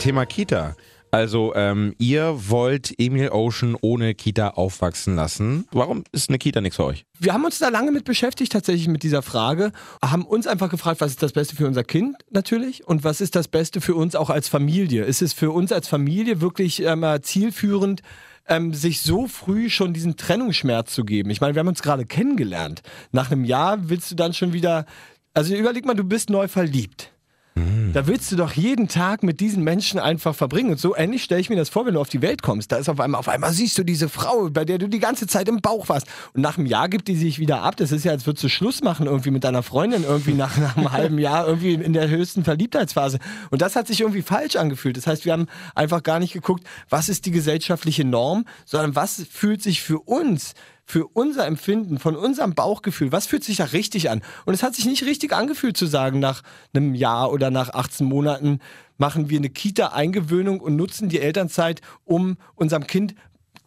Thema Kita. Also, ähm, ihr wollt Emil Ocean ohne Kita aufwachsen lassen. Warum ist eine Kita nichts für euch? Wir haben uns da lange mit beschäftigt, tatsächlich mit dieser Frage. Haben uns einfach gefragt, was ist das Beste für unser Kind natürlich und was ist das Beste für uns auch als Familie? Ist es für uns als Familie wirklich ähm, zielführend, ähm, sich so früh schon diesen Trennungsschmerz zu geben? Ich meine, wir haben uns gerade kennengelernt. Nach einem Jahr willst du dann schon wieder. Also überleg mal, du bist neu verliebt. Mhm. Da willst du doch jeden Tag mit diesen Menschen einfach verbringen. Und so ähnlich stelle ich mir das vor, wenn du auf die Welt kommst. Da ist auf einmal, auf einmal siehst du diese Frau, bei der du die ganze Zeit im Bauch warst. Und nach einem Jahr gibt die sich wieder ab. Das ist ja, als würdest du Schluss machen irgendwie mit deiner Freundin irgendwie nach, nach einem halben Jahr irgendwie in der höchsten Verliebtheitsphase. Und das hat sich irgendwie falsch angefühlt. Das heißt, wir haben einfach gar nicht geguckt, was ist die gesellschaftliche Norm, sondern was fühlt sich für uns für unser Empfinden, von unserem Bauchgefühl, was fühlt sich da richtig an? Und es hat sich nicht richtig angefühlt zu sagen, nach einem Jahr oder nach 18 Monaten machen wir eine Kita-Eingewöhnung und nutzen die Elternzeit, um unserem Kind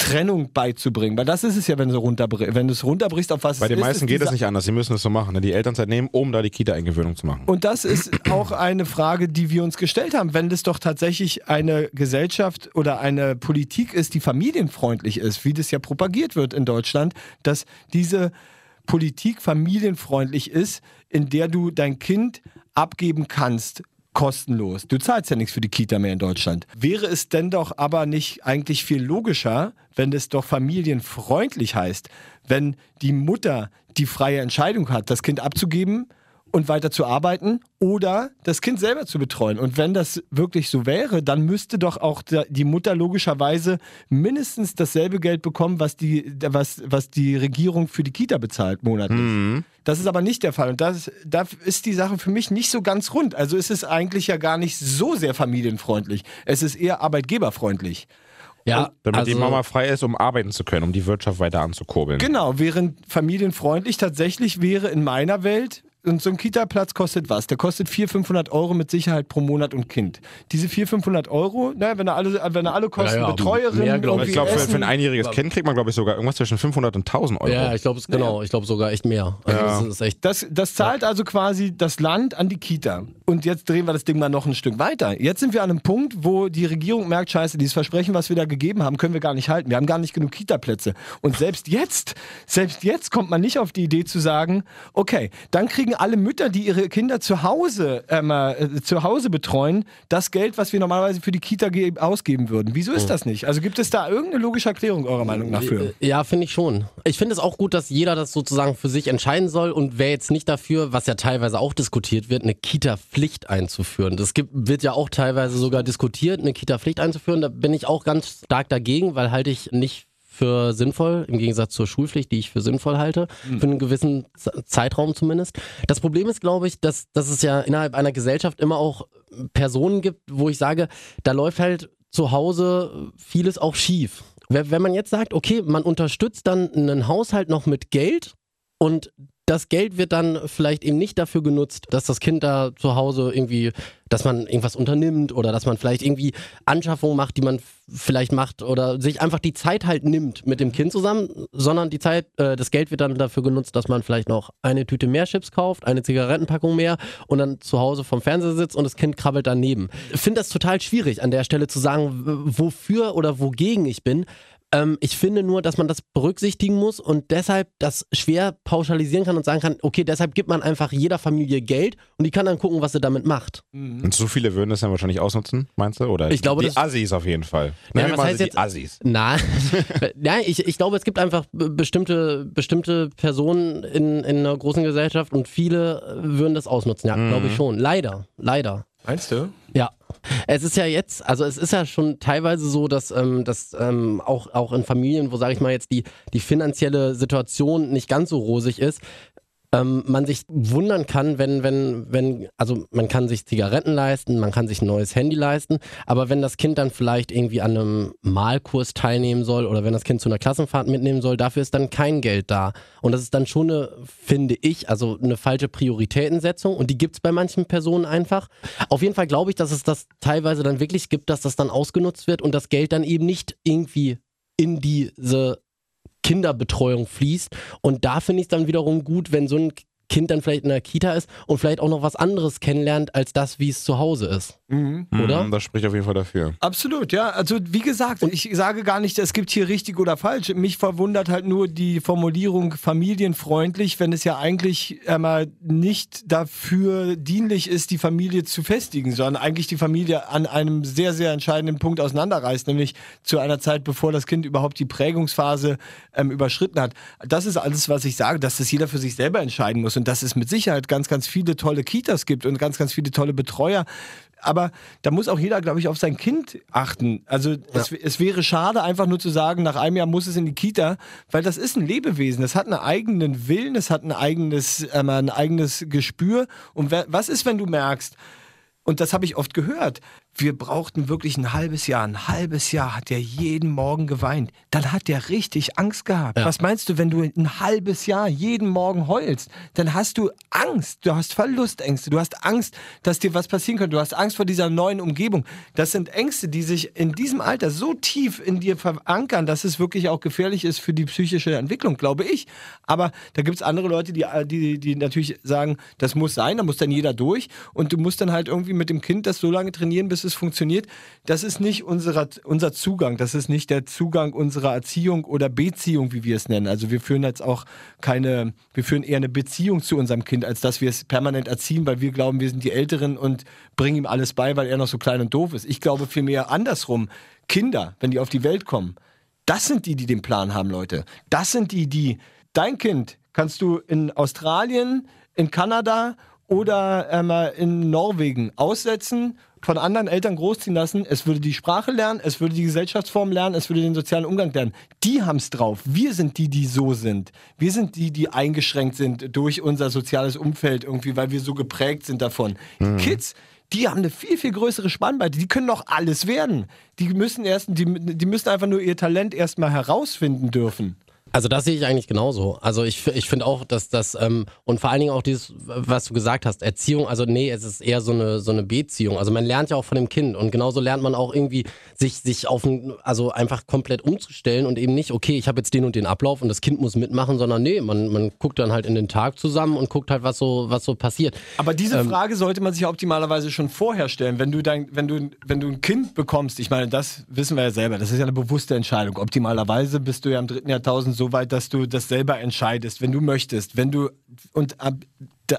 Trennung beizubringen. Weil das ist es ja, wenn du, runterbrichst, wenn du es runterbrichst, auf was Bei es den ist. meisten ist geht das dieser- nicht anders. Sie müssen es so machen, ne? die Elternzeit nehmen, um da die Kita-Eingewöhnung zu machen. Und das ist auch eine Frage, die wir uns gestellt haben. Wenn das doch tatsächlich eine Gesellschaft oder eine Politik ist, die familienfreundlich ist, wie das ja propagiert wird in Deutschland, dass diese Politik familienfreundlich ist, in der du dein Kind abgeben kannst. Kostenlos. Du zahlst ja nichts für die Kita mehr in Deutschland. Wäre es denn doch aber nicht eigentlich viel logischer, wenn es doch familienfreundlich heißt, wenn die Mutter die freie Entscheidung hat, das Kind abzugeben und weiter zu arbeiten oder das Kind selber zu betreuen. Und wenn das wirklich so wäre, dann müsste doch auch die Mutter logischerweise mindestens dasselbe Geld bekommen, was die, was, was die Regierung für die Kita bezahlt monatlich. Das ist aber nicht der Fall. Und das, da ist die Sache für mich nicht so ganz rund. Also ist es eigentlich ja gar nicht so sehr familienfreundlich. Es ist eher arbeitgeberfreundlich. Ja, Damit also, die Mama frei ist, um arbeiten zu können, um die Wirtschaft weiter anzukurbeln. Genau, während familienfreundlich tatsächlich wäre in meiner Welt, und so ein Kita-Platz kostet was? Der kostet 400, 500 Euro mit Sicherheit pro Monat und Kind. Diese 400, 500 Euro, na, wenn er alle, wenn er alle Kosten, Ja, ja, Betreuerin, mehr, glaub Ich glaube, für, für ein einjähriges Kind kriegt man, glaube ich, sogar irgendwas zwischen 500 und 1000 Euro. Ja, ich glaube es genau. Ich glaube sogar echt mehr. Also Ja. das ist echt. Das, das zahlt also quasi das Land an die Kita. Und jetzt drehen wir das Ding mal noch ein Stück weiter. Jetzt sind wir an einem Punkt, wo die Regierung merkt, scheiße, dieses Versprechen, was wir da gegeben haben, können wir gar nicht halten. Wir haben gar nicht genug Kita-Plätze. Und selbst jetzt, selbst jetzt kommt man nicht auf die Idee zu sagen, okay, dann kriegen alle Mütter, die ihre Kinder zu Hause, ähm, äh, zu Hause betreuen, das Geld, was wir normalerweise für die Kita ge- ausgeben würden. Wieso ist das nicht? Also gibt es da irgendeine logische Erklärung eurer Meinung nach für? Ja, finde ich schon. Ich finde es auch gut, dass jeder das sozusagen für sich entscheiden soll und wer jetzt nicht dafür, was ja teilweise auch diskutiert wird, eine Kita-Pflicht einzuführen. Das gibt, wird ja auch teilweise sogar diskutiert, eine Kita-Pflicht einzuführen. Da bin ich auch ganz stark dagegen, weil halte ich nicht für sinnvoll, im Gegensatz zur Schulpflicht, die ich für sinnvoll halte, für einen gewissen Zeitraum zumindest. Das Problem ist, glaube ich, dass, dass es ja innerhalb einer Gesellschaft immer auch Personen gibt, wo ich sage, da läuft halt zu Hause vieles auch schief. Wenn man jetzt sagt, okay, man unterstützt dann einen Haushalt noch mit Geld und das Geld wird dann vielleicht eben nicht dafür genutzt, dass das Kind da zu Hause irgendwie, dass man irgendwas unternimmt oder dass man vielleicht irgendwie Anschaffungen macht, die man vielleicht macht oder sich einfach die Zeit halt nimmt mit dem Kind zusammen, sondern die Zeit, äh, das Geld wird dann dafür genutzt, dass man vielleicht noch eine Tüte mehr Chips kauft, eine Zigarettenpackung mehr und dann zu Hause vom Fernseher sitzt und das Kind krabbelt daneben. Ich finde das total schwierig an der Stelle zu sagen, wofür oder wogegen ich bin. Ähm, ich finde nur, dass man das berücksichtigen muss und deshalb das schwer pauschalisieren kann und sagen kann, okay, deshalb gibt man einfach jeder Familie Geld und die kann dann gucken, was sie damit macht. Und so viele würden das dann wahrscheinlich ausnutzen, meinst du? Oder Ich glaube, die das- Assis auf jeden Fall. Ja, Nennen wir was heißt jetzt- die Assis. Na, ja, ich, ich glaube, es gibt einfach be- bestimmte, bestimmte Personen in, in einer großen Gesellschaft und viele würden das ausnutzen, ja, glaube ich schon. Leider, leider. Meinst du? Ja. Es ist ja jetzt, also es ist ja schon teilweise so, dass, ähm, dass ähm, auch, auch in Familien, wo, sage ich mal, jetzt die, die finanzielle Situation nicht ganz so rosig ist, ähm, man sich wundern kann, wenn, wenn, wenn, also man kann sich Zigaretten leisten, man kann sich ein neues Handy leisten, aber wenn das Kind dann vielleicht irgendwie an einem Malkurs teilnehmen soll oder wenn das Kind zu einer Klassenfahrt mitnehmen soll, dafür ist dann kein Geld da. Und das ist dann schon eine, finde ich, also eine falsche Prioritätensetzung und die gibt es bei manchen Personen einfach. Auf jeden Fall glaube ich, dass es das teilweise dann wirklich gibt, dass das dann ausgenutzt wird und das Geld dann eben nicht irgendwie in diese Kinderbetreuung fließt. Und da finde ich es dann wiederum gut, wenn so ein Kind dann vielleicht in der Kita ist und vielleicht auch noch was anderes kennenlernt als das, wie es zu Hause ist. Oder? Mhm, das spricht auf jeden Fall dafür. Absolut, ja. Also wie gesagt, ich sage gar nicht, es gibt hier richtig oder falsch. Mich verwundert halt nur die Formulierung familienfreundlich, wenn es ja eigentlich einmal nicht dafür dienlich ist, die Familie zu festigen, sondern eigentlich die Familie an einem sehr, sehr entscheidenden Punkt auseinanderreißt, nämlich zu einer Zeit, bevor das Kind überhaupt die Prägungsphase ähm, überschritten hat. Das ist alles, was ich sage, dass das jeder für sich selber entscheiden muss und dass es mit Sicherheit ganz, ganz viele tolle Kitas gibt und ganz, ganz viele tolle Betreuer aber da muss auch jeder, glaube ich, auf sein Kind achten. Also es, es, wäre schade, einfach nur zu sagen, nach einem Jahr muss es in die Kita, weil das ist ein Lebewesen. Das hat einen eigenen Willen, es hat ein eigenes, äh, ein eigenes Gespür. Und was ist, wenn du merkst, und das habe ich oft gehört, wir brauchten wirklich ein halbes Jahr. Ein halbes Jahr hat er jeden Morgen geweint. Dann hat er richtig Angst gehabt. Ja. Was meinst du, wenn du ein halbes Jahr jeden Morgen heulst? Dann hast du Angst. Du hast Verlustängste. Du hast Angst, dass dir was passieren könnte. Du hast Angst vor dieser neuen Umgebung. Das sind Ängste, die sich in diesem Alter so tief in dir verankern, dass es wirklich auch gefährlich ist für die psychische Entwicklung, glaube ich. Aber da gibt es andere Leute, die, die, die natürlich sagen, das muss sein, da muss dann jeder durch. Und du musst dann halt irgendwie mit dem Kind das so lange trainieren, bis es funktioniert. Das ist nicht unserer, unser Zugang. Das ist nicht der Zugang unserer Erziehung oder Beziehung, wie wir es nennen. Also wir führen jetzt auch keine, wir führen eher eine Beziehung zu unserem Kind, als dass wir es permanent erziehen, weil wir glauben, wir sind die Älteren und bringen ihm alles bei, weil er noch so klein und doof ist. Ich glaube vielmehr andersrum. Kinder, wenn die auf die Welt kommen, das sind die, die den Plan haben, Leute. Das sind die, die dein Kind kannst du in Australien, in Kanada oder ähm, in Norwegen aussetzen, von anderen Eltern großziehen lassen. Es würde die Sprache lernen, es würde die Gesellschaftsform lernen, es würde den sozialen Umgang lernen. Die haben es drauf. Wir sind die, die so sind. Wir sind die, die eingeschränkt sind durch unser soziales Umfeld irgendwie, weil wir so geprägt sind davon. Mhm. Die Kids, die haben eine viel, viel größere Spannweite. Die können doch alles werden. Die müssen erst, die, die müssen einfach nur ihr Talent erstmal herausfinden dürfen. Also das sehe ich eigentlich genauso. Also ich, ich finde auch, dass das ähm, und vor allen Dingen auch dieses, was du gesagt hast, Erziehung, also nee, es ist eher so eine so eine Beziehung. Also man lernt ja auch von dem Kind und genauso lernt man auch irgendwie sich sich auf ein, also einfach komplett umzustellen und eben nicht, okay, ich habe jetzt den und den Ablauf und das Kind muss mitmachen, sondern nee, man, man guckt dann halt in den Tag zusammen und guckt halt, was so was so passiert. Aber diese ähm, Frage sollte man sich optimalerweise schon vorher stellen, wenn du dein, wenn du wenn du ein Kind bekommst. Ich meine, das wissen wir ja selber. Das ist ja eine bewusste Entscheidung. Optimalerweise bist du ja im dritten Jahrtausend so weit, dass du das selber entscheidest, wenn du möchtest, wenn du und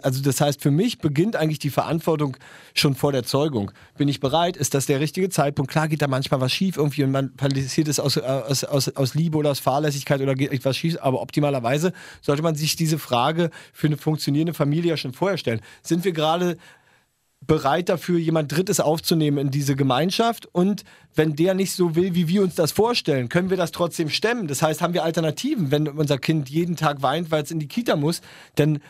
also das heißt, für mich beginnt eigentlich die Verantwortung schon vor der Zeugung. Bin ich bereit? Ist das der richtige Zeitpunkt? Klar geht da manchmal was schief irgendwie und man passiert es aus, aus, aus, aus Liebe oder aus Fahrlässigkeit oder geht etwas schief, aber optimalerweise sollte man sich diese Frage für eine funktionierende Familie ja schon vorher stellen. Sind wir gerade bereit dafür, jemand Drittes aufzunehmen in diese Gemeinschaft. Und wenn der nicht so will, wie wir uns das vorstellen, können wir das trotzdem stemmen. Das heißt, haben wir Alternativen. Wenn unser Kind jeden Tag weint, weil es in die Kita muss, dann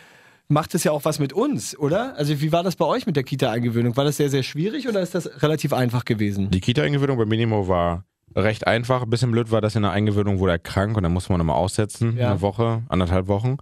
macht es ja auch was mit uns, oder? Also wie war das bei euch mit der Kita-Eingewöhnung? War das sehr, sehr schwierig oder ist das relativ einfach gewesen? Die Kita-Eingewöhnung bei Minimo war recht einfach. Ein bisschen blöd war das in der Eingewöhnung, wurde er krank und dann musste man nochmal aussetzen, ja. eine Woche, anderthalb Wochen.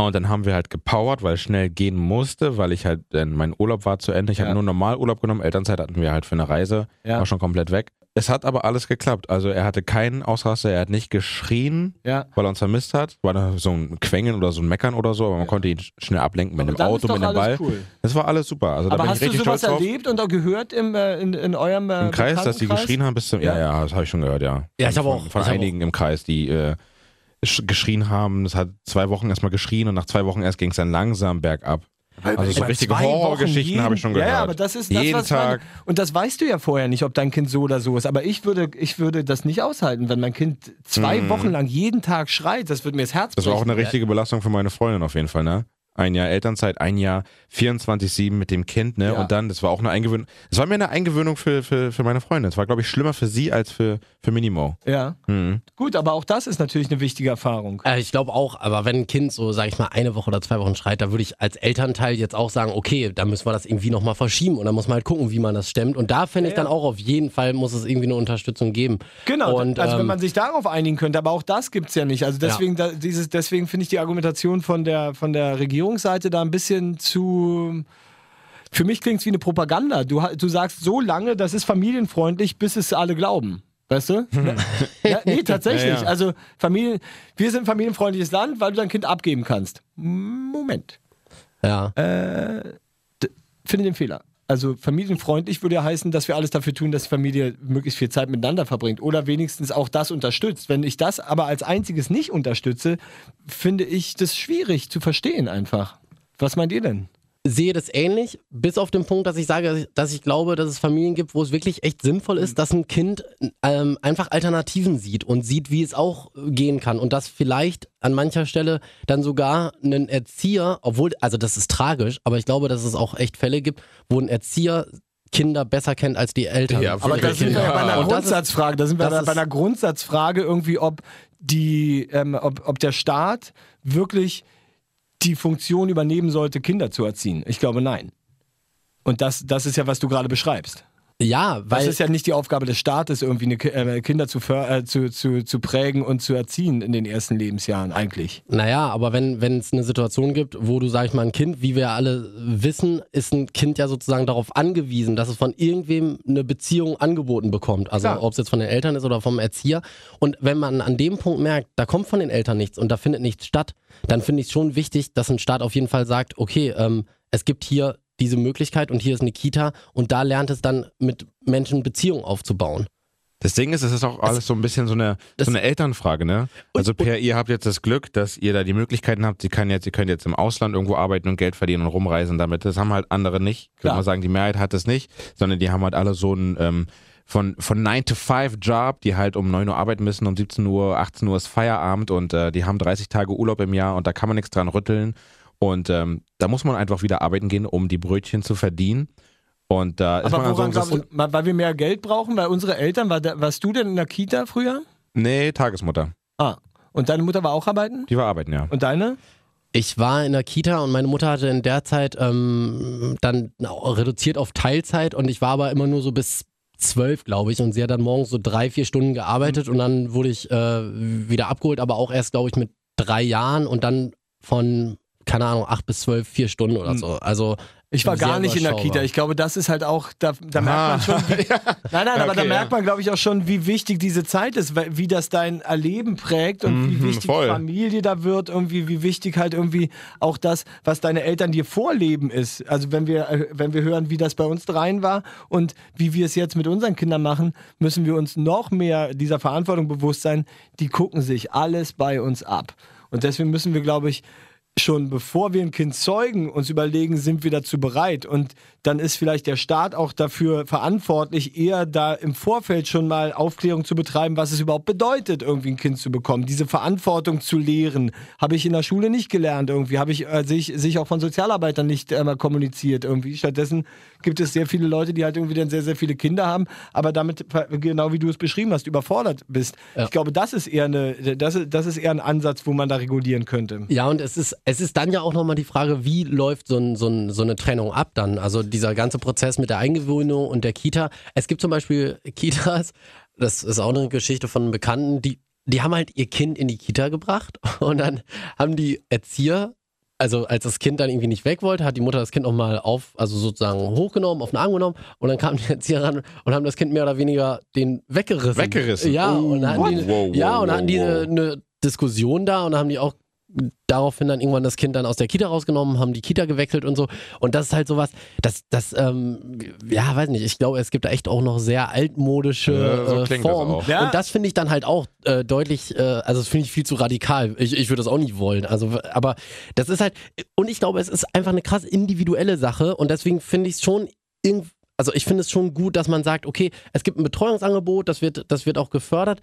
Und dann haben wir halt gepowert, weil es schnell gehen musste, weil ich halt, denn mein Urlaub war zu Ende. Ich ja. habe nur normal Urlaub genommen. Elternzeit hatten wir halt für eine Reise. Ja. War schon komplett weg. Es hat aber alles geklappt. Also er hatte keinen Ausraster, er hat nicht geschrien, ja. weil er uns vermisst hat. War da so ein Quengeln oder so ein Meckern oder so, aber man ja. konnte ihn schnell ablenken mit dem Auto, mit dem Ball. Cool. Das war alles super. Also, aber da hast bin ich du sowas erlebt und auch gehört im, äh, in, in eurem äh, Im Kreis, dass die geschrien haben bis zum. Ja, ja, das habe ich schon gehört, ja. Ja, ich habe auch. Von einigen auch. im Kreis, die. Äh, geschrien haben. Es hat zwei Wochen erstmal geschrien und nach zwei Wochen erst ging es dann langsam bergab. Also so richtige Horrorgeschichten habe ich schon gehört. Ja, aber das ist das, jeden Tag. Meine, und das weißt du ja vorher nicht, ob dein Kind so oder so ist. Aber ich würde, ich würde das nicht aushalten, wenn mein Kind zwei mm. Wochen lang jeden Tag schreit. Das würde mir das Herz brechen. Das war auch eine richtige Belastung für meine Freundin auf jeden Fall, ne? Ein Jahr Elternzeit, ein Jahr 24-7 mit dem Kind, ne? Ja. Und dann, das war auch eine Eingewöhnung. Es war mir eine Eingewöhnung für, für, für meine Freundin. Es war, glaube ich, schlimmer für sie als für, für Minimo. Ja. Mhm. Gut, aber auch das ist natürlich eine wichtige Erfahrung. Äh, ich glaube auch, aber wenn ein Kind so, sag ich mal, eine Woche oder zwei Wochen schreit, da würde ich als Elternteil jetzt auch sagen, okay, da müssen wir das irgendwie nochmal verschieben und dann muss man halt gucken, wie man das stemmt. Und da finde ich ja, dann auch auf jeden Fall, muss es irgendwie eine Unterstützung geben. Genau, und, also ähm, wenn man sich darauf einigen könnte, aber auch das gibt es ja nicht. Also deswegen, da, deswegen finde ich die Argumentation von der, von der Regierungsseite da ein bisschen zu. Für mich klingt es wie eine Propaganda. Du, du sagst so lange, das ist familienfreundlich, bis es alle glauben. Weißt du? ja, nee, tatsächlich. Ja, ja. Also Familien, wir sind ein familienfreundliches Land, weil du dein Kind abgeben kannst. Moment. Ja. Äh, finde den Fehler. Also familienfreundlich würde ja heißen, dass wir alles dafür tun, dass die Familie möglichst viel Zeit miteinander verbringt oder wenigstens auch das unterstützt. Wenn ich das aber als einziges nicht unterstütze, finde ich das schwierig zu verstehen einfach. Was meint ihr denn? Sehe das ähnlich, bis auf den Punkt, dass ich sage, dass ich glaube, dass es Familien gibt, wo es wirklich echt sinnvoll ist, mhm. dass ein Kind ähm, einfach Alternativen sieht und sieht, wie es auch gehen kann und dass vielleicht an mancher Stelle dann sogar ein Erzieher, obwohl, also das ist tragisch, aber ich glaube, dass es auch echt Fälle gibt, wo ein Erzieher Kinder besser kennt als die Eltern. Ja, aber da sind wir ja bei einer Grundsatzfrage. Da sind wir bei einer Grundsatzfrage irgendwie, ob die, ähm, ob, ob der Staat wirklich die Funktion übernehmen sollte, Kinder zu erziehen? Ich glaube, nein. Und das, das ist ja, was du gerade beschreibst. Ja, weil. Das ist ja nicht die Aufgabe des Staates, irgendwie eine, äh, Kinder zu, äh, zu, zu, zu prägen und zu erziehen in den ersten Lebensjahren, eigentlich. Naja, aber wenn es eine Situation gibt, wo du, sag ich mal, ein Kind, wie wir alle wissen, ist ein Kind ja sozusagen darauf angewiesen, dass es von irgendwem eine Beziehung angeboten bekommt. Also, ob es jetzt von den Eltern ist oder vom Erzieher. Und wenn man an dem Punkt merkt, da kommt von den Eltern nichts und da findet nichts statt, dann finde ich es schon wichtig, dass ein Staat auf jeden Fall sagt, okay, ähm, es gibt hier diese Möglichkeit und hier ist eine Kita und da lernt es dann mit Menschen Beziehungen aufzubauen. Das Ding ist, es ist auch alles so ein bisschen so eine, so eine Elternfrage, ne? Also Per, ihr habt jetzt das Glück, dass ihr da die Möglichkeiten habt, sie kann jetzt, ihr könnt jetzt im Ausland irgendwo arbeiten und Geld verdienen und rumreisen damit. Das haben halt andere nicht. Ich würde mal sagen, die Mehrheit hat das nicht, sondern die haben halt alle so einen ähm, von, von 9 to 5 Job, die halt um 9 Uhr arbeiten müssen, um 17 Uhr, 18 Uhr ist Feierabend und äh, die haben 30 Tage Urlaub im Jahr und da kann man nichts dran rütteln. Und ähm, da muss man einfach wieder arbeiten gehen, um die Brötchen zu verdienen. Und da ist Aber man woran glaubst weil wir mehr Geld brauchen, weil unsere Eltern, war da, warst du denn in der Kita früher? Nee, Tagesmutter. Ah. Und deine Mutter war auch arbeiten? Die war arbeiten, ja. Und deine? Ich war in der Kita und meine Mutter hatte in der Zeit ähm, dann reduziert auf Teilzeit und ich war aber immer nur so bis zwölf, glaube ich. Und sie hat dann morgens so drei, vier Stunden gearbeitet mhm. und dann wurde ich äh, wieder abgeholt, aber auch erst, glaube ich, mit drei Jahren und dann von keine Ahnung, acht bis zwölf, vier Stunden oder hm. so. Also ich war gar nicht in der Kita. Ich glaube, das ist halt auch, da, da merkt man schon. Wie, ja. Nein, nein, aber okay, da merkt man, glaube ich, auch schon, wie wichtig diese Zeit ist, wie das dein Erleben prägt und mhm, wie wichtig voll. Familie da wird, irgendwie, wie wichtig halt irgendwie auch das, was deine Eltern dir vorleben ist. Also wenn wir, äh, wenn wir hören, wie das bei uns dreien war und wie wir es jetzt mit unseren Kindern machen, müssen wir uns noch mehr dieser Verantwortung bewusst sein. Die gucken sich alles bei uns ab. Und deswegen müssen wir, glaube ich, schon bevor wir ein Kind zeugen, uns überlegen, sind wir dazu bereit? Und dann ist vielleicht der Staat auch dafür verantwortlich, eher da im Vorfeld schon mal Aufklärung zu betreiben, was es überhaupt bedeutet, irgendwie ein Kind zu bekommen. Diese Verantwortung zu lehren, habe ich in der Schule nicht gelernt irgendwie, habe ich äh, sich, sich auch von Sozialarbeitern nicht äh, kommuniziert irgendwie. Stattdessen gibt es sehr viele Leute, die halt irgendwie dann sehr, sehr viele Kinder haben, aber damit, genau wie du es beschrieben hast, überfordert bist. Ja. Ich glaube, das ist eher eine, das, das ist eher ein Ansatz, wo man da regulieren könnte. Ja, und es ist, es ist dann ja auch nochmal die Frage, wie läuft so, ein, so, ein, so eine Trennung ab dann? Also dieser ganze Prozess mit der Eingewöhnung und der Kita. Es gibt zum Beispiel Kitas, das ist auch eine Geschichte von einem Bekannten, die, die haben halt ihr Kind in die Kita gebracht und dann haben die Erzieher also als das Kind dann irgendwie nicht weg wollte, hat die Mutter das Kind nochmal auf, also sozusagen hochgenommen, auf den Arm genommen und dann kam die Erzieher ran und haben das Kind mehr oder weniger den weggerissen. Weggerissen? Ja, und dann hatten die, wow, wow, ja, und dann hatten die eine, eine Diskussion da und dann haben die auch daraufhin dann irgendwann das Kind dann aus der Kita rausgenommen, haben die Kita gewechselt und so. Und das ist halt sowas, das, das, ähm, ja, weiß nicht, ich glaube, es gibt da echt auch noch sehr altmodische ja, so äh, Formen. Ja. Und das finde ich dann halt auch äh, deutlich, äh, also das finde ich viel zu radikal. Ich, ich würde das auch nicht wollen. Also, aber das ist halt, und ich glaube, es ist einfach eine krass individuelle Sache und deswegen finde ich es schon irgendwie also ich finde es schon gut, dass man sagt, okay, es gibt ein Betreuungsangebot, das wird, das wird auch gefördert.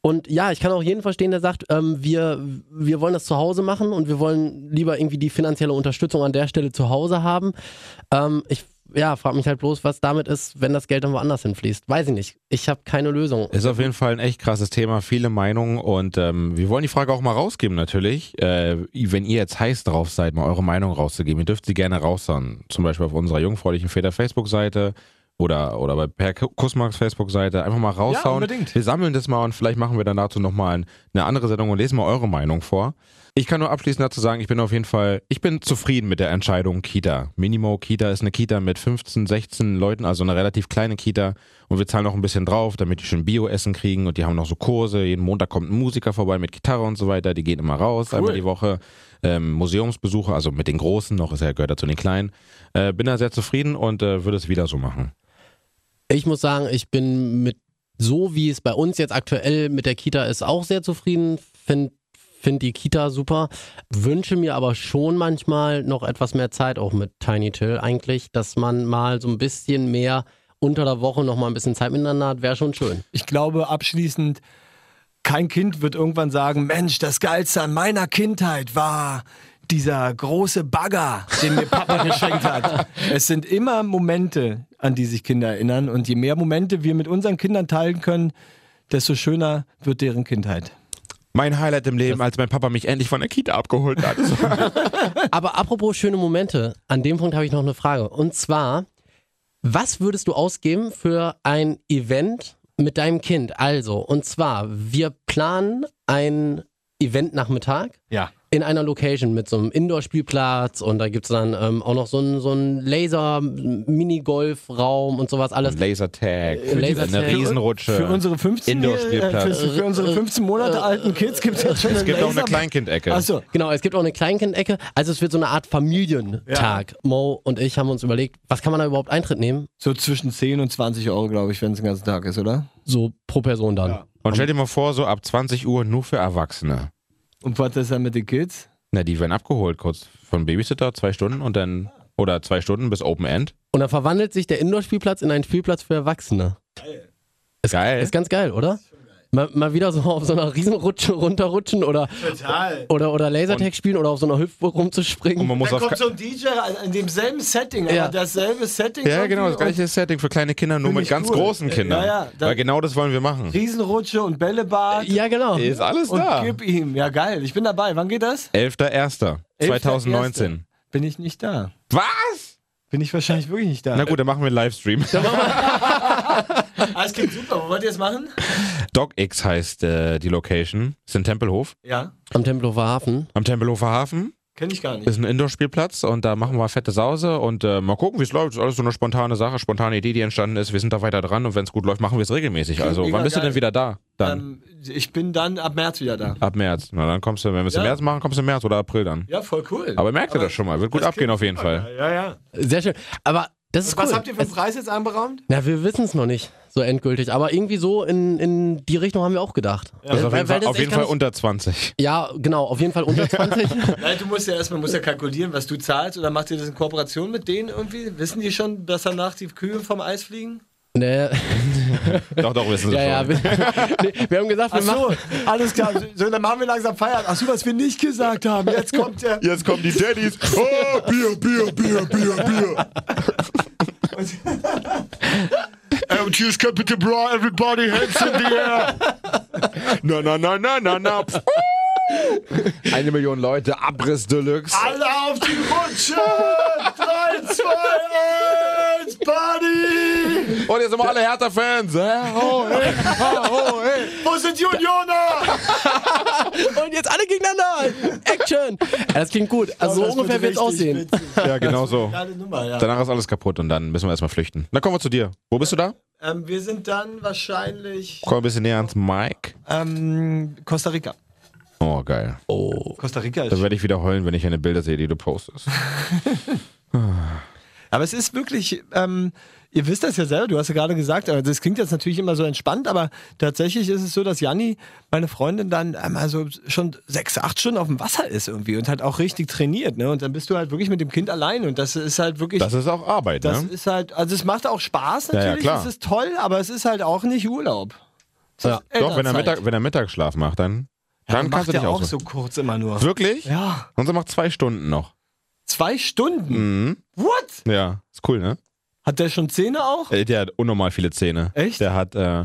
Und ja, ich kann auch jeden verstehen, der sagt, ähm, wir, wir wollen das zu Hause machen und wir wollen lieber irgendwie die finanzielle Unterstützung an der Stelle zu Hause haben. Ähm, ich ja, frag mich halt bloß, was damit ist, wenn das Geld dann woanders hinfließt. Weiß ich nicht. Ich habe keine Lösung. Ist auf jeden Fall ein echt krasses Thema, viele Meinungen und ähm, wir wollen die Frage auch mal rausgeben natürlich. Äh, wenn ihr jetzt heiß drauf seid, mal eure Meinung rauszugeben, ihr dürft sie gerne raushauen. Zum Beispiel auf unserer jungfräulichen Väter Facebook-Seite oder, oder bei Per Kussmarks Facebook-Seite einfach mal raushauen. Ja, unbedingt. Wir sammeln das mal und vielleicht machen wir dann dazu nochmal eine andere Sendung und lesen mal eure Meinung vor. Ich kann nur abschließend dazu sagen, ich bin auf jeden Fall, ich bin zufrieden mit der Entscheidung Kita. Minimo Kita ist eine Kita mit 15, 16 Leuten, also eine relativ kleine Kita. Und wir zahlen noch ein bisschen drauf, damit die schön Bio-Essen kriegen. Und die haben noch so Kurse. Jeden Montag kommt ein Musiker vorbei mit Gitarre und so weiter. Die gehen immer raus, Cool. einmal die Woche. Ähm, Museumsbesuche, also mit den Großen, noch ist er gehört er zu den Kleinen. Äh, bin da sehr zufrieden und äh, würde es wieder so machen. Ich muss sagen, ich bin mit so wie es bei uns jetzt aktuell mit der Kita ist, auch sehr zufrieden. Finde find die Kita super. Wünsche mir aber schon manchmal noch etwas mehr Zeit, auch mit Tiny Till eigentlich, dass man mal so ein bisschen mehr unter der Woche noch mal ein bisschen Zeit miteinander hat, wäre schon schön. Ich glaube abschließend, kein Kind wird irgendwann sagen, Mensch, das Geilste an meiner Kindheit war dieser große Bagger, den mir Papa geschenkt hat. Es sind immer Momente, an die sich Kinder erinnern. Und je mehr Momente wir mit unseren Kindern teilen können, desto schöner wird deren Kindheit. Mein Highlight im Leben, als mein Papa mich endlich von der Kita abgeholt hat. Aber apropos schöne Momente, an dem Punkt habe ich noch eine Frage. Und zwar, was würdest du ausgeben für ein Event mit deinem Kind? Also, und zwar, wir planen ein Eventnachmittag Ja. In einer Location mit so einem Indoor-Spielplatz und da gibt es dann ähm, auch noch so einen, so einen Laser-Minigolf-Raum und sowas alles. Lasertag, Lasertag. eine Riesenrutsche. Für unsere 15, Indoor-Spielplatz. äh, für, für unsere 15 Monate alten Kids gibt es jetzt schon es gibt auch eine Laser- Kleinkindecke. Achso, Genau, es gibt auch eine Kleinkind-Ecke. Also es wird so eine Art Familientag. Mo und ich haben uns überlegt, was kann man da überhaupt Eintritt nehmen? so zwischen 10 und 20 Euro, glaube ich, wenn es den ganzen Tag ist, oder? So pro Person dann. Ja. Und stell dir mal vor, so ab 20 Uhr nur für Erwachsene. Und was ist dann mit den Kids? Na, die werden abgeholt kurz von Babysitter, zwei Stunden und dann, oder zwei Stunden bis Open End. Und dann verwandelt sich der Indoor-Spielplatz in einen Spielplatz für Erwachsene. Ist, Geil. Ist ganz geil, oder? Mal, mal wieder so auf so einer Riesenrutsche runterrutschen oder, Total. oder, oder Lasertag spielen oder auf so einer Hüpfburg Und rumzuspringen. man muss Da kommt so ein DJ in demselben Setting, Ja. aber dasselbe Setting. Ja, genau, das und gleiche Setting für kleine Kinder, nur mit ganz cool. großen Kindern. Ja, ja, Weil genau das wollen wir machen. Riesenrutsche und Bällebad. Ja, genau. Ist alles Und da. gib ihm. Ja, geil. Ich bin dabei. Wann geht das? 11.01.2019. Bin ich nicht da. Was? Bin ich wahrscheinlich wirklich nicht da. Na gut, dann machen wir einen Livestream. Alles klingt super. Wo wollt ihr es machen? DocX heißt äh, die Location. Ist in Tempelhof. Ja. Am Tempelhofer Hafen. Am Tempelhofer Hafen. Kenn ich gar nicht. Ist ein Indoor-Spielplatz und da machen wir fette Sause und äh, mal gucken, wie es läuft. Ist alles so eine spontane Sache, spontane Idee, die entstanden ist. Wir sind da weiter dran und wenn es gut läuft, machen wir es regelmäßig. Also, mega wann bist geil. du denn wieder da? Dann. Ähm, ich bin dann ab März wieder da. Ab März. Na, dann kommst du, wenn wir es im Ja. März machen, kommst du im März oder April dann. Ja, voll cool. Aber merkt ihr das schon mal? Wird gut abgehen auf jeden Fall. Ja, ja. Sehr schön. Aber das ist Was cool. habt ihr für einen Preis jetzt anberaumt? Na, wir wissen es noch nicht so endgültig. Aber irgendwie so in, in die Richtung haben wir auch gedacht. Also auf jeden Fall, auf jeden Fall unter 20. nicht- Ja, genau. Auf jeden Fall unter 20. Nein, du musst ja erstmal musst ja kalkulieren, was du zahlst. Oder macht ihr das in Kooperation mit denen irgendwie? Wissen die schon, dass danach die Kühe vom Eis fliegen? nee. Doch, doch, wissen sie Ja, ja. schon. Wir, nee, wir haben gesagt, wir Ach machen. so, alles klar. So, dann machen wir langsam Feierabend. Ach so, was wir nicht gesagt haben. Jetzt kommt der. Jetzt kommen die Daddies. Oh, Bier, Bier, Bier, Bier, Bier. Cheers, Capital Bra, everybody hands in the air. Na, na, na, na, na, na. Eine Million Leute, Abriss Deluxe. Alle auf die Rutsche! 3, 2, 1, Party! Und jetzt sind wir alle Hertha-Fans. Ja, oh, hey, ah, oh, hey. Wo sind die Unioner? Und jetzt alle gegeneinander. Action. Das klingt gut. Also so ungefähr wird es aussehen. Ja, genau so. Nummer, ja. Danach ist alles kaputt und dann müssen wir erstmal flüchten. Dann kommen wir zu dir. Wo bist du da? Ähm, wir sind dann wahrscheinlich Komm ein bisschen näher ans Mike. ähm, Costa Rica. Oh, geil. Oh. Costa Rica Da ist. werde ich wieder heulen, wenn ich eine Bilder sehe, die du postest. Aber es ist wirklich, ähm, ihr wisst das ja selber, du hast ja gerade gesagt, aber das klingt jetzt natürlich immer so entspannt, aber tatsächlich ist es so, dass Janni, meine Freundin, dann einmal so schon sechs, acht Stunden auf dem Wasser ist irgendwie und halt auch richtig trainiert, ne? Und dann bist du halt wirklich mit dem Kind allein und das ist halt wirklich. Das ist auch Arbeit, Das ne? ist halt, also es macht auch Spaß Ja, ja, natürlich, klar. es ist toll, aber es ist halt auch nicht Urlaub. Ja. Doch, wenn er. Mittag, wenn er Mittagsschlaf macht, dann, ja, dann macht kannst du dich er auch so kurz immer nur. Wirklich? Ja. Unser macht zwei Stunden noch. Zwei Stunden? Mhm. What? Ja, ist cool, ne? Hat der schon Zähne auch? Äh, Der hat unnormal viele Zähne. Echt? Der hat äh,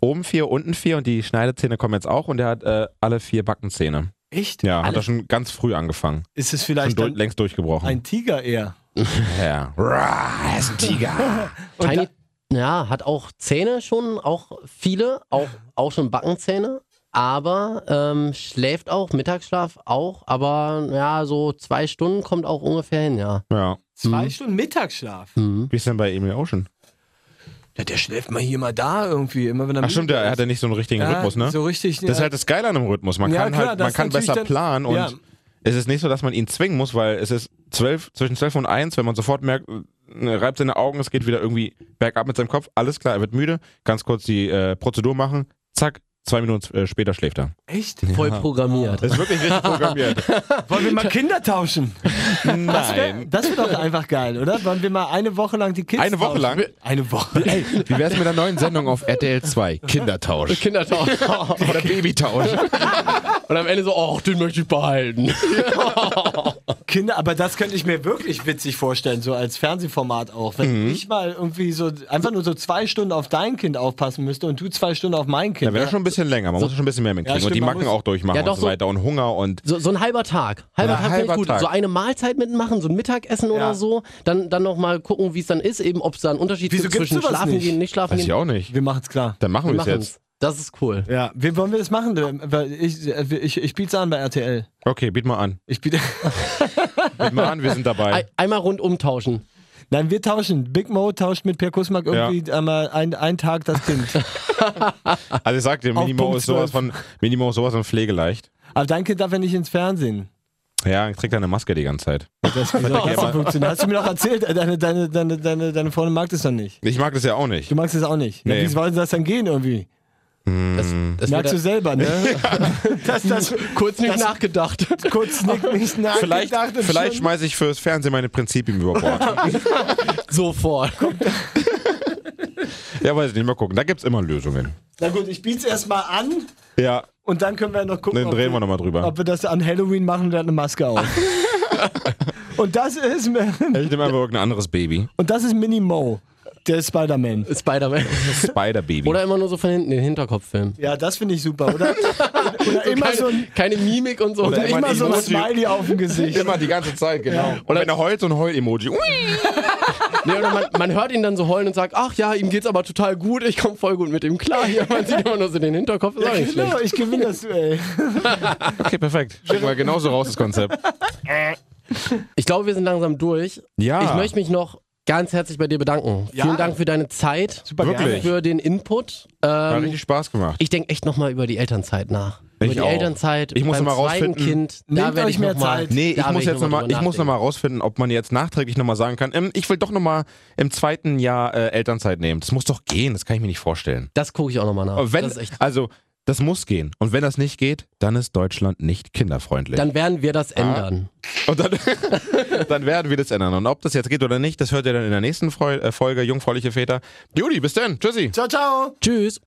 oben vier, unten vier und die Schneidezähne kommen jetzt auch und der hat äh, alle vier Backenzähne. Echt? Ja, hat er schon ganz früh angefangen. Ist es Schon vielleicht dann längst durchgebrochen. ein Tiger eher? ja. Rah, er ist ein Tiger. Und Tiny, ja, hat auch Zähne schon, auch viele, auch, auch schon Backenzähne. aber ähm, schläft auch, Mittagsschlaf auch, aber ja, so zwei Stunden kommt auch ungefähr hin, ja. Ja. Zwei Mhm. Stunden Mittagsschlaf. Mhm. Wie ist denn bei Emil Ocean? Ja, der schläft mal hier, mal da irgendwie, immer wenn er Ach stimmt, der ist. hat ja nicht so einen richtigen ja, Rhythmus, ne? So richtig. Das ist ja. halt das Geile an einem Rhythmus. Man Ja, kann klar, halt, man ist kann besser dann- planen und ja. es ist nicht so, dass man ihn zwingen muss, weil es ist zwölf, zwischen 12 und 1, wenn man sofort merkt, äh, reibt seine Augen, es geht wieder irgendwie bergab mit seinem Kopf, alles klar, er wird müde, ganz kurz die äh, Prozedur machen, zack, zwei Minuten äh, später schläft er. Echt? Voll programmiert. Das ist wirklich richtig programmiert. Wollen wir mal Kinder tauschen? Nein. Das wird doch einfach geil, oder? Wollen wir mal eine Woche lang die Kids Eine Woche tauschen? lang? Eine Woche. Ey, wie wär's mit der neuen Sendung auf RTL 2? Kindertausch. Kindertausch. Oder Babytausch. Und am Ende so, ach, den möchte ich behalten. Kinder, aber das könnte ich mir wirklich witzig vorstellen, so als Fernsehformat auch. Wenn ich mal irgendwie so einfach nur so zwei Stunden auf dein Kind aufpassen müsste und du zwei Stunden auf mein Kind. Da wäre schon ein bisschen länger, man muss schon ein bisschen mehr mitkriegen. Ja, und die stimmt, Macken auch durchmachen Ja, doch, und so so- weiter. Und Hunger und. So, so ein halber Tag. Halber Ja, Tag finde ich halber gut. Tag. So eine Mahlzeit mitmachen, so ein Mittagessen oder so. Dann, dann nochmal gucken, wie es dann ist, eben ob es da einen Unterschied Wieso gibt zwischen schlafen nicht? gehen, nicht schlafen Weiß ich gehen. auch nicht. wir machen es klar. Dann machen Wir es jetzt. Das ist cool. Ja, wie wollen wir das machen? Ich, ich, ich biete es an bei RTL. Okay, biet mal an. Ich biete. Biet mal an, wir sind dabei. Ein, einmal rundum tauschen. Nein, wir tauschen. Big Mo tauscht mit Per Kusmak irgendwie einmal ein, einen Tag das Kind. Also ich sag dir, Minimo ist sowas 12. von Minimo ist sowas von pflegeleicht. Aber dein Kind darf ja nicht ins Fernsehen. Ja, trägt eine Maske die ganze Zeit. Das, das denn funktionieren? Hast du mir doch erzählt, äh, deine, deine, deine, deine, deine Freundin mag das dann nicht. Ich mag das ja auch nicht. Du magst es auch nicht. Nee. Ja, wie soll das dann gehen irgendwie? Das, das Merkst du selber, ne? Dass das kurz nicht das- nachgedacht. kurz nicht, nicht nachgedacht Vielleicht, vielleicht schmeiße ich fürs Fernsehen meine Prinzipien über Bord. Sofort. ja, weiß ich nicht, mal gucken. Da gibt's immer Lösungen. Na gut, ich biete es erstmal an Ja, und dann können wir noch gucken, dann ob, drehen wir wir, nochmal drüber. ob wir das an Halloween machen und dann eine Maske auf. und das ist Ich nehme einfach irgendein anderes Baby. und das ist Mini Mo, der Spider-Man. Spider-Man. Spider-Baby. Oder immer nur so von hinten den Hinterkopf filmen. Ja, das finde ich super, oder? Oder immer keine, so ein, keine Mimik und so. Oder oder immer immer so ein. Smiley auf dem Gesicht. Immer die ganze Zeit, genau. Und wenn er heult, so ein Heul-Emoji. Ui. Nee, oder man, man hört ihn dann so heulen und sagt, ach ja, ihm geht's aber total gut, ich komme voll gut mit ihm klar. Hier, man sieht immer nur so den Hinterkopf, ist auch nicht Genau, schlecht. ich gewinne das Duell. Okay, perfekt. Schicken wir genauso raus, das Konzept. Ich glaube, wir sind langsam durch. Ja. Ich möchte mich noch ganz herzlich bei dir bedanken. Ja. Vielen Dank für deine Zeit, Super Wirklich? gerne. für den Input. Hat Ähm, richtig Spaß gemacht. ich denke echt nochmal über die Elternzeit nach. Ich über die auch. Elternzeit, Ich muss beim mal zweiten rausfinden- Kind. Da Nehmt werde euch ich mehr noch mal, Zeit. Nee, ich muss jetzt noch mal nochmal, ich muss noch mal rausfinden, ob man jetzt nachträglich nochmal sagen kann, ähm, ich will doch nochmal im zweiten Jahr äh, Elternzeit nehmen. Das muss doch gehen, das kann ich mir nicht vorstellen. Das gucke ich auch nochmal nach. Wenn, das ist echt, also, das muss gehen. Und wenn das nicht geht, dann ist Deutschland nicht kinderfreundlich. dann werden wir das ändern. Und dann, dann werden wir das ändern. Und ob das jetzt geht oder nicht, das hört ihr dann in der nächsten äh, Folge Jungfräuliche Väter. Judy, bis dann. Tschüssi. Ciao, ciao. Tschüss.